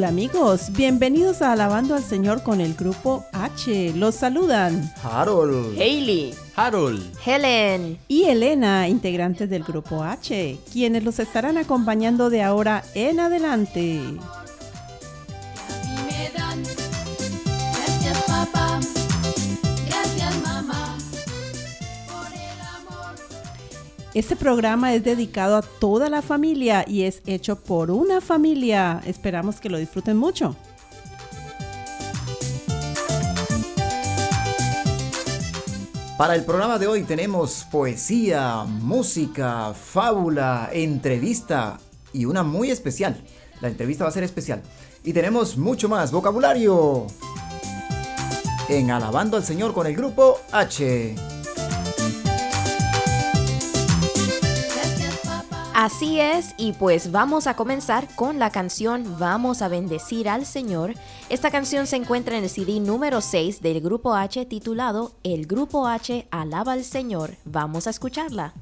Hola amigos, bienvenidos a Alabando al Señor con el grupo H. Los saludan Harold, Hailey, Harold, Helen. Y Elena, integrantes del grupo H, quienes los estarán acompañando de ahora en adelante. Este programa es dedicado a toda la familia y es hecho por una familia. Esperamos que lo disfruten mucho. Para el programa de hoy tenemos poesía, música, fábula, entrevista y una muy especial. La entrevista va a ser especial. Y tenemos mucho más vocabulario. En Alabando al Señor con el grupo H. Así es, y pues vamos a comenzar con la canción Vamos a bendecir al Señor. Esta canción se encuentra en el CD número 6 del Grupo H titulado El Grupo H alaba al Señor. Vamos a escucharla.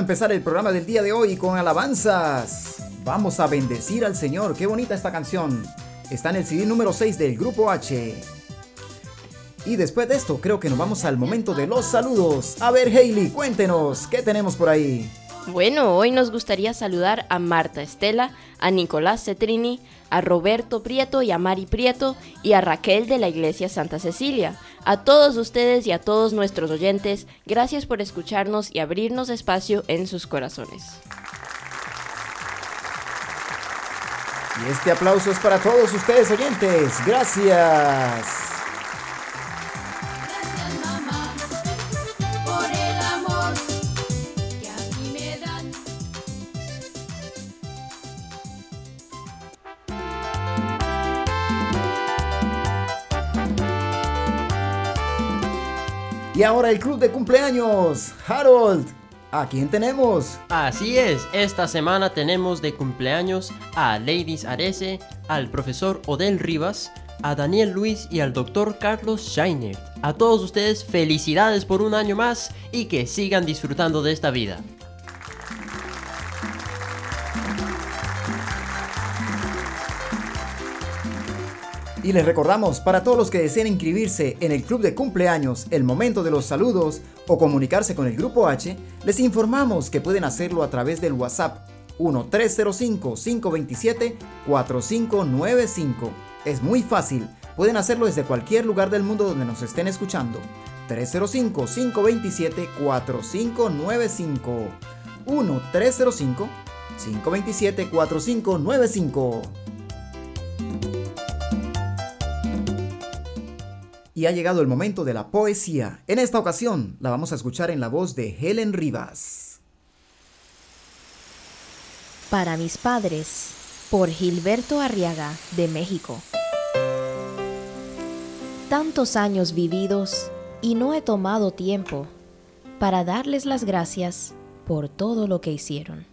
Empezar el programa del día de hoy con alabanzas. Vamos a bendecir al Señor. Qué bonita esta canción. Está en el CD número 6 del Grupo H. Y después de esto, creo que nos vamos al momento de los saludos. A ver, Hailey, cuéntenos, ¿qué tenemos por ahí? Bueno, hoy nos gustaría saludar a Marta Estela, a Nicolás Cetrini, a Roberto Prieto y a Mari Prieto y a Raquel de la Iglesia Santa Cecilia. A todos ustedes y a todos nuestros oyentes, gracias por escucharnos y abrirnos espacio en sus corazones. Y este aplauso es para todos ustedes oyentes. Gracias. Y ahora el club de cumpleaños. Harold, ¿a quién tenemos? Así es, esta semana tenemos de cumpleaños a Ladies Arese, al profesor Odel Rivas, a Daniel Luis y al doctor Carlos Scheiner. A todos ustedes felicidades por un año más y que sigan disfrutando de esta vida. Y les recordamos, para todos los que deseen inscribirse en el club de cumpleaños, el momento de los saludos o comunicarse con el grupo H, les informamos que pueden hacerlo a través del WhatsApp 1305-527-4595. Es muy fácil, pueden hacerlo desde cualquier lugar del mundo donde nos estén escuchando. 305-527-4595. 1-305-527-4595. Y ha llegado el momento de la poesía. En esta ocasión la vamos a escuchar en la voz de Helen Rivas. Para mis padres, por Gilberto Arriaga, de México. Tantos años vividos y no he tomado tiempo para darles las gracias por todo lo que hicieron.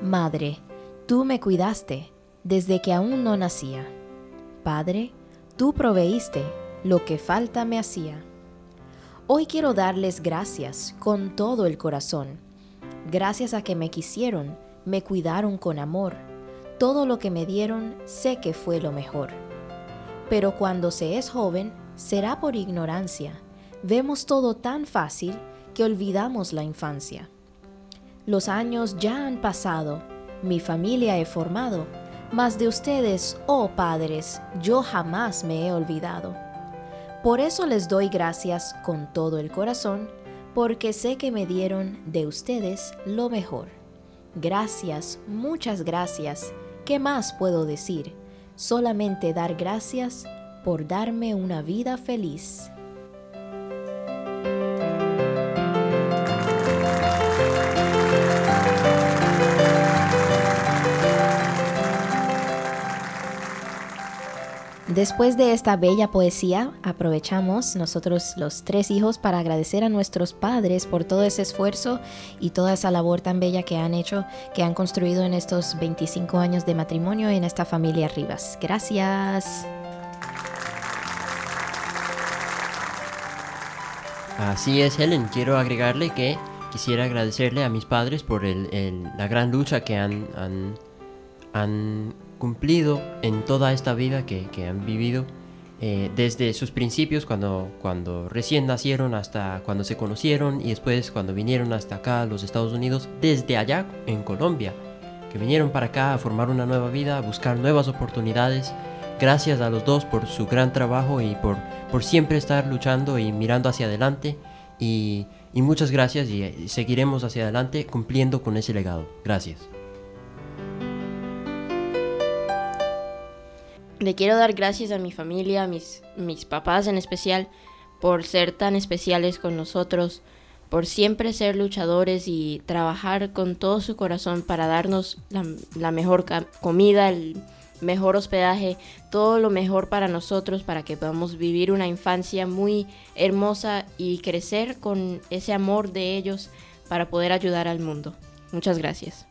Madre, tú me cuidaste desde que aún no nacía. Padre, tú proveíste lo que falta me hacía. Hoy quiero darles gracias con todo el corazón. Gracias a que me quisieron, me cuidaron con amor. Todo lo que me dieron sé que fue lo mejor. Pero cuando se es joven, será por ignorancia. Vemos todo tan fácil que olvidamos la infancia. Los años ya han pasado, mi familia he formado, mas de ustedes, oh padres, yo jamás me he olvidado. Por eso les doy gracias con todo el corazón, porque sé que me dieron de ustedes lo mejor. Gracias, muchas gracias. ¿Qué más puedo decir? Solamente dar gracias por darme una vida feliz. Después de esta bella poesía, aprovechamos nosotros los tres hijos para agradecer a nuestros padres por todo ese esfuerzo y toda esa labor tan bella que han hecho, que han construido en estos 25 años de matrimonio en esta familia Rivas. Gracias. Así es, Helen. Quiero agregarle que quisiera agradecerle a mis padres por la gran lucha que han, han, han cumplido en toda esta vida que, que han vivido. eh, desde sus principios, cuando, cuando recién nacieron, hasta cuando se conocieron y después cuando vinieron hasta acá los Estados Unidos, desde allá en Colombia, que vinieron para acá a formar una nueva vida, a buscar nuevas oportunidades. Gracias a los dos por su gran trabajo y por, por siempre estar luchando y mirando hacia adelante. Y, y muchas gracias y eh, seguiremos hacia adelante cumpliendo con ese legado. Gracias. Le quiero dar gracias a mi familia, a mis, mis papás en especial, por ser tan especiales con nosotros, por siempre ser luchadores y trabajar con todo su corazón para darnos la, la mejor comida, el mejor hospedaje, todo lo mejor para nosotros, para que podamos vivir una infancia muy hermosa y crecer con ese amor de ellos para poder ayudar al mundo. Muchas. Gracias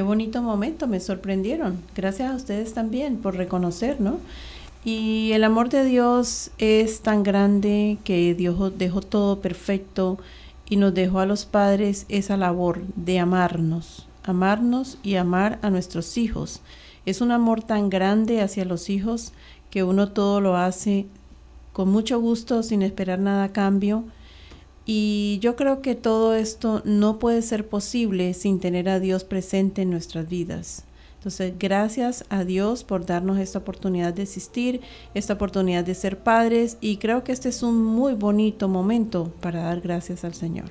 Qué bonito momento, me sorprendieron. Gracias a ustedes también por reconocer, ¿no? Y el amor de Dios es tan grande que Dios dejó todo perfecto y nos dejó a los padres esa labor de amarnos, amarnos y amar a nuestros hijos. Es un amor tan grande hacia los hijos que uno todo lo hace con mucho gusto, sin esperar nada a cambio. Y yo creo que todo esto no puede ser posible sin tener a Dios presente en nuestras vidas. Entonces, gracias a Dios por darnos esta oportunidad de existir, esta oportunidad de ser padres y creo que este es un muy bonito momento para dar gracias al Señor.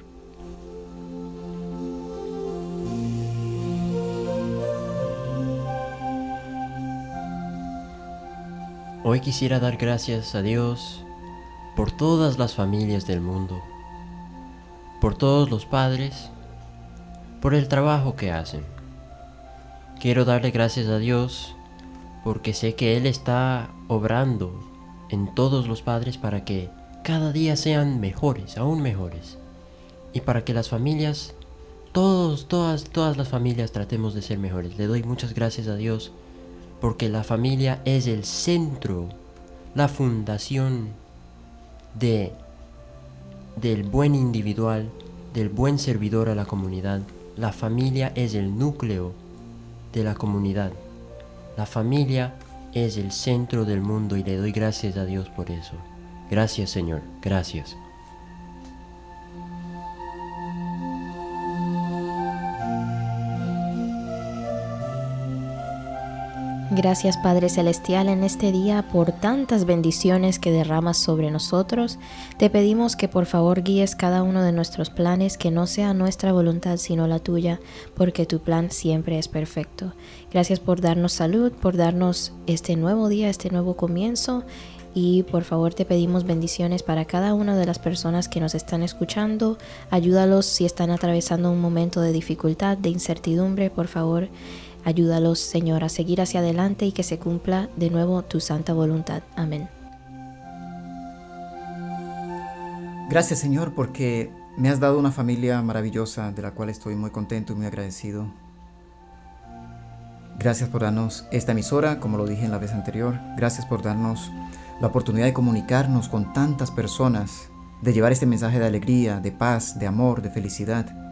Hoy quisiera dar gracias a Dios por todas las familias del mundo, por todos los padres, por el trabajo que hacen. Quiero darle gracias a Dios porque sé que Él está obrando en todos los padres para que cada día sean mejores, aún mejores. Y para que las familias, todos, todas, todas las familias tratemos de ser mejores. Le doy muchas gracias a Dios porque la familia es el centro, la fundación de del buen individual, del buen servidor a la comunidad. La familia es el núcleo de la comunidad. La familia es el centro del mundo y le doy gracias a Dios por eso. Gracias Señor, gracias. Gracias Padre Celestial en este día por tantas bendiciones que derramas sobre nosotros. Te pedimos que por favor guíes cada uno de nuestros planes, que no sea nuestra voluntad sino la tuya, porque tu plan siempre es perfecto. Gracias por darnos salud, por darnos este nuevo día, este nuevo comienzo. Y por favor te pedimos bendiciones para cada una de las personas que nos están escuchando. Ayúdalos si están atravesando un momento de dificultad, de incertidumbre, por favor. Ayúdalos, Señor, a seguir hacia adelante y que se cumpla de nuevo tu santa voluntad. Amén. Gracias Señor porque me has dado una familia maravillosa de la cual estoy muy contento y muy agradecido. Gracias por darnos esta emisora, como lo dije en la vez anterior. Gracias por darnos la oportunidad de comunicarnos con tantas personas, de llevar este mensaje de alegría, de paz, de amor, de felicidad.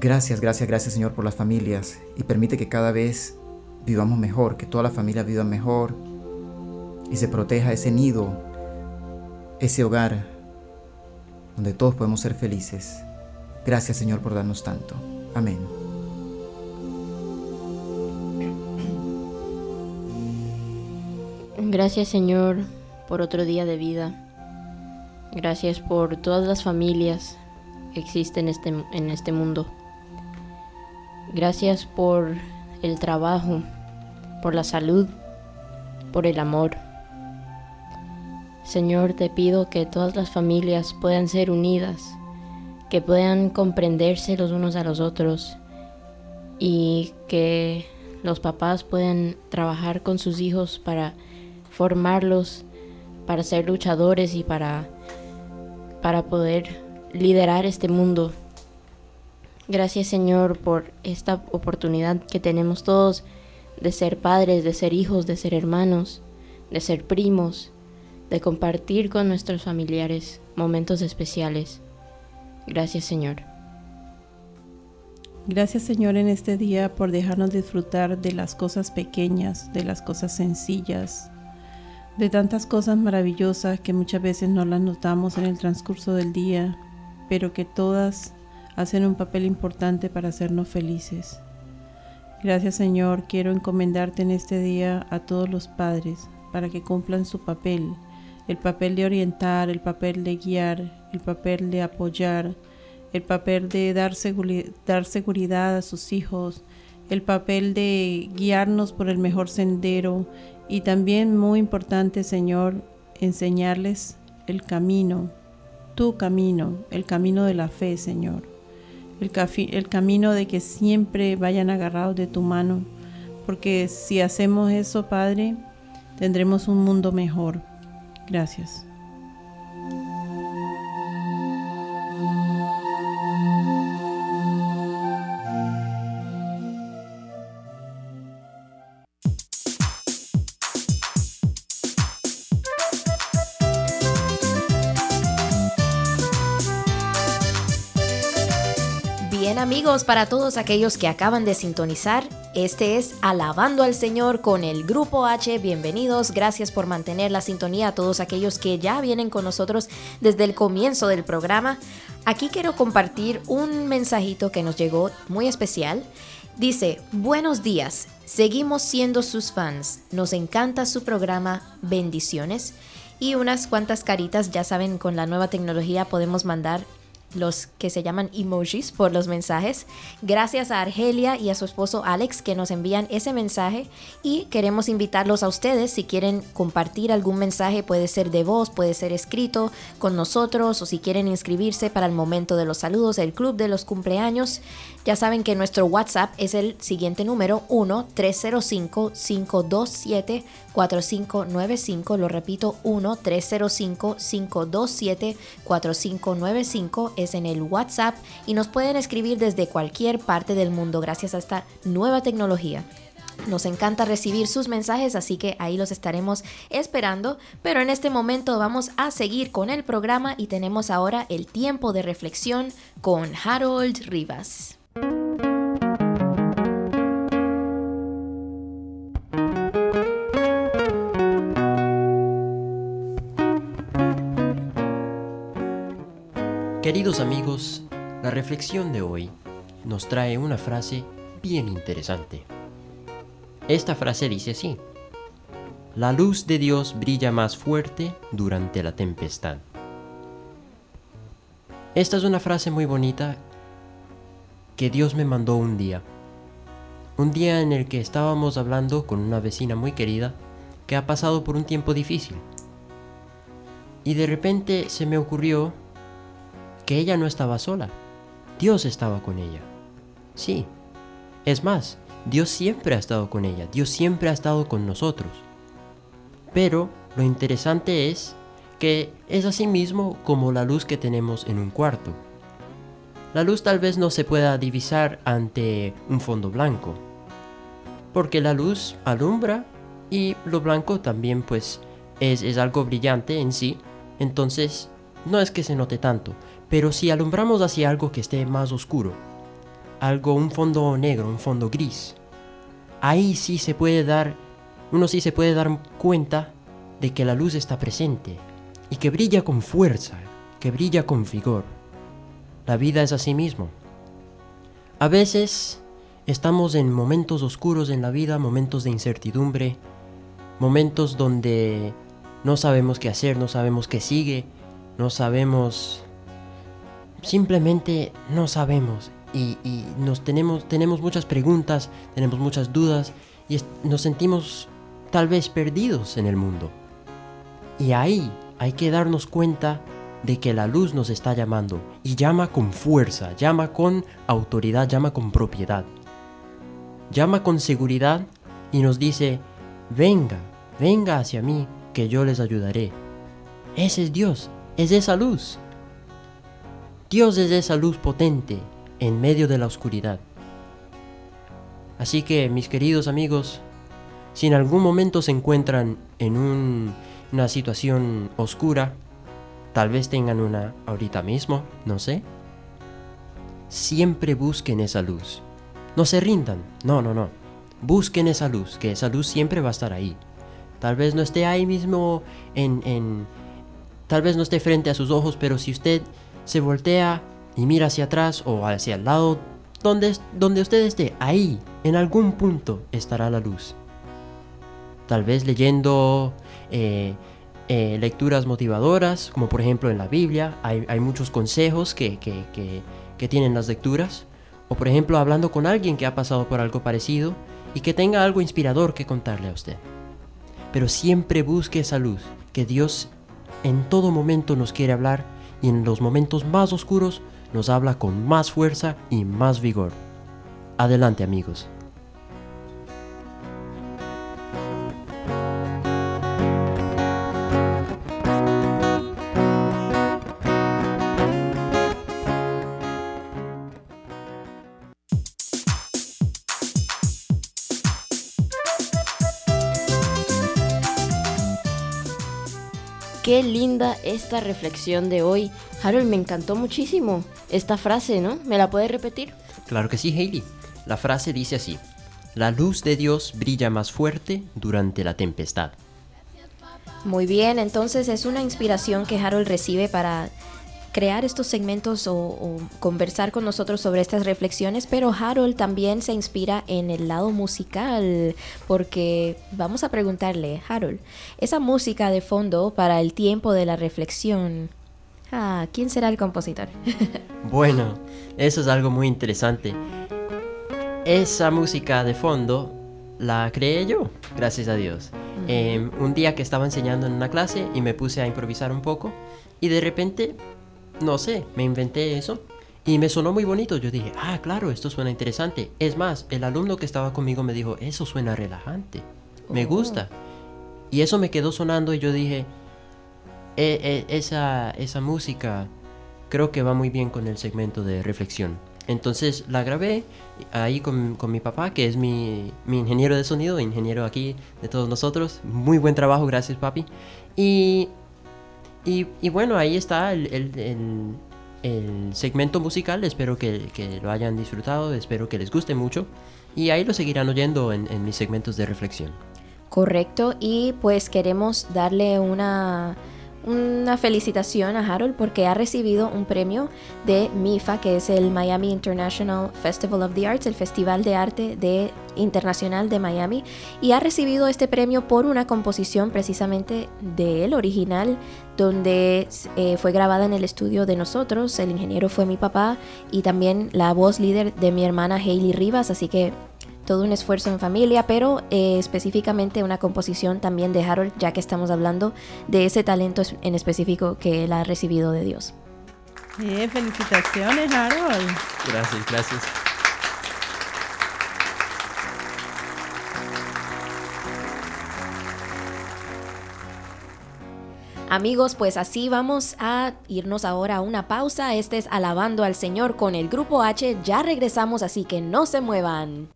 Gracias, gracias, gracias Señor por las familias y permite que cada vez vivamos mejor, que toda la familia viva mejor y se proteja ese nido, ese hogar donde todos podemos ser felices. Gracias Señor por darnos tanto. Amén. Gracias Señor por otro día de vida. Gracias por todas las familias que existen en este, en este mundo. Gracias por el trabajo, por la salud, por el amor. Señor, te pido que todas las familias puedan ser unidas, que puedan comprenderse los unos a los otros y que los papás puedan trabajar con sus hijos para formarlos, para ser luchadores y para, para poder liderar este mundo Gracias Señor por esta oportunidad que tenemos todos de ser padres, de ser hijos, de ser hermanos, de ser primos, de compartir con nuestros familiares momentos especiales. Gracias Señor. Gracias Señor en este día por dejarnos disfrutar de las cosas pequeñas, de las cosas sencillas, de tantas cosas maravillosas que muchas veces no las notamos en el transcurso del día, pero que todas hacen un papel importante para hacernos felices. Gracias Señor, quiero encomendarte en este día a todos los padres para que cumplan su papel, el papel de orientar, el papel de guiar, el papel de apoyar, el papel de dar, seguridad a sus hijos, el papel de guiarnos por el mejor sendero y también muy importante Señor, enseñarles el camino, tu camino, el camino de la fe Señor el, camino de que siempre vayan agarrados de tu mano, porque si hacemos eso, Padre, tendremos un mundo mejor. Gracias. Para todos aquellos que acaban de sintonizar, este es Alabando al Señor con el Grupo H. Bienvenidos, gracias por mantener la sintonía a todos aquellos que ya vienen con nosotros desde el comienzo del programa. Aquí quiero compartir un mensajito que nos llegó muy especial. Dice, buenos días, seguimos siendo sus fans, nos encanta su programa, bendiciones. Y unas cuantas caritas, ya saben, con la nueva tecnología podemos mandar los que se llaman emojis por los mensajes. Gracias a Argelia y a su esposo Alex que nos envían ese mensaje y queremos invitarlos a ustedes si quieren compartir algún mensaje, puede ser de voz, puede ser escrito con nosotros o si quieren inscribirse para el momento de los saludos, el club de los cumpleaños. Ya saben que nuestro WhatsApp es el siguiente número 1-305-527-4595. Lo repito, 1-305-527-4595 en el WhatsApp y nos pueden escribir desde cualquier parte del mundo gracias a esta nueva tecnología. Nos encanta recibir sus mensajes, así que ahí los estaremos esperando. Pero en este momento vamos a seguir con el programa y tenemos ahora el tiempo de reflexión con Harold Rivas. Queridos amigos, la reflexión de hoy nos trae una frase bien interesante. Esta frase dice así, la luz de Dios brilla más fuerte durante la tempestad. Esta es una frase muy bonita que Dios me mandó un día. Un día en el que estábamos hablando con una vecina muy querida que ha pasado por un tiempo difícil. Y de repente se me ocurrió que ella no estaba sola. Dios estaba con ella. Sí. Es más, Dios siempre ha estado con ella. Dios siempre ha estado con nosotros. Pero lo interesante es que es así mismo como la luz que tenemos en un cuarto. La luz tal vez no se pueda divisar ante un fondo blanco. Porque la luz alumbra y lo blanco también pues es, es algo brillante en sí. Entonces no es que se note tanto. Pero si alumbramos hacia algo que esté más oscuro, algo, un fondo negro, un fondo gris, ahí sí se puede dar, uno sí se puede dar cuenta de que la luz está presente y que brilla con fuerza, que brilla con vigor. La vida es así mismo. A veces estamos en momentos oscuros en la vida, momentos de incertidumbre, momentos donde no sabemos qué hacer, no sabemos qué sigue, no sabemos simplemente no sabemos y, nos tenemos, tenemos muchas preguntas, tenemos muchas dudas y nos sentimos tal vez perdidos en el mundo. Y ahí hay que darnos cuenta de que la luz nos está llamando y llama con fuerza, llama con autoridad, llama con propiedad. Llama con seguridad y nos dice, venga, venga hacia mí, que yo les ayudaré. Ese es Dios, es esa luz. Dios es esa luz potente en medio de la oscuridad. Así que, mis queridos amigos, si en algún momento se encuentran en una situación oscura, tal vez tengan una ahorita mismo, no sé, siempre busquen esa luz. No se rindan, no, no, no. Busquen esa luz, que esa luz siempre va a estar ahí. Tal vez no esté ahí mismo en, en tal vez no esté frente a sus ojos, pero si usted se voltea y mira hacia atrás o hacia el lado donde, donde usted esté, ahí, en algún punto estará la luz. Tal vez leyendo eh, eh, lecturas motivadoras, como por ejemplo en la Biblia, hay, muchos consejos que, que tienen las lecturas. O por ejemplo hablando con alguien que ha pasado por algo parecido y que tenga algo inspirador que contarle a usted. Pero siempre busque esa luz, que Dios en todo momento nos quiere hablar y en los momentos más oscuros nos habla con más fuerza y más vigor. Adelante amigos. Qué linda esta reflexión de hoy. Harold, me encantó muchísimo esta frase, ¿no? ¿Me la puedes repetir? Claro que sí, Hailey. La frase dice así. La luz de Dios brilla más fuerte durante la tempestad. Muy bien, entonces es una inspiración que Harold recibe para crear estos segmentos o, o conversar con nosotros sobre estas reflexiones, pero Harold también se inspira en el lado musical, porque vamos a preguntarle, Harold, esa música de fondo para el tiempo de la reflexión, ah, ¿quién será el compositor? Bueno, eso es algo muy interesante. Esa música de fondo la creé yo, gracias a Dios. Em, un día que estaba enseñando en una clase y me puse a improvisar un poco y de repente, no sé, me inventé eso y me sonó muy bonito. Yo dije, ah, claro, esto suena interesante. Es más, el alumno que estaba conmigo me dijo, eso suena relajante, me Oh. gusta. Y eso me quedó sonando y yo dije, "E- e- esa, esa música creo que va muy bien con el segmento de reflexión. Entonces la grabé ahí con, con mi papá, que es mi, mi ingeniero de sonido, ingeniero aquí de todos nosotros. Muy buen trabajo, gracias papi. Y, y, y bueno, ahí está el, el- segmento musical. Espero que, lo hayan disfrutado, espero que les guste mucho. Y ahí lo seguirán oyendo en, en mis segmentos de reflexión. Correcto, y pues queremos darle una, una felicitación a Harold porque ha recibido un premio de MIFA, que es el Miami International Festival of the Arts, el Festival de Arte de, Internacional de Miami, y ha recibido este premio por una composición precisamente del original, donde eh, fue grabada en el estudio de nosotros, el ingeniero fue mi papá y también la voz líder de mi hermana Hailey Rivas, así que todo un esfuerzo en familia, pero eh, específicamente una composición también de Harold, ya que estamos hablando de ese talento en específico que él ha recibido de Dios. Eh, felicitaciones, Harold. Gracias, gracias. Amigos, pues así vamos a irnos ahora a una pausa. Este es Alabando al Señor con el Grupo H. Ya regresamos, así que no se muevan.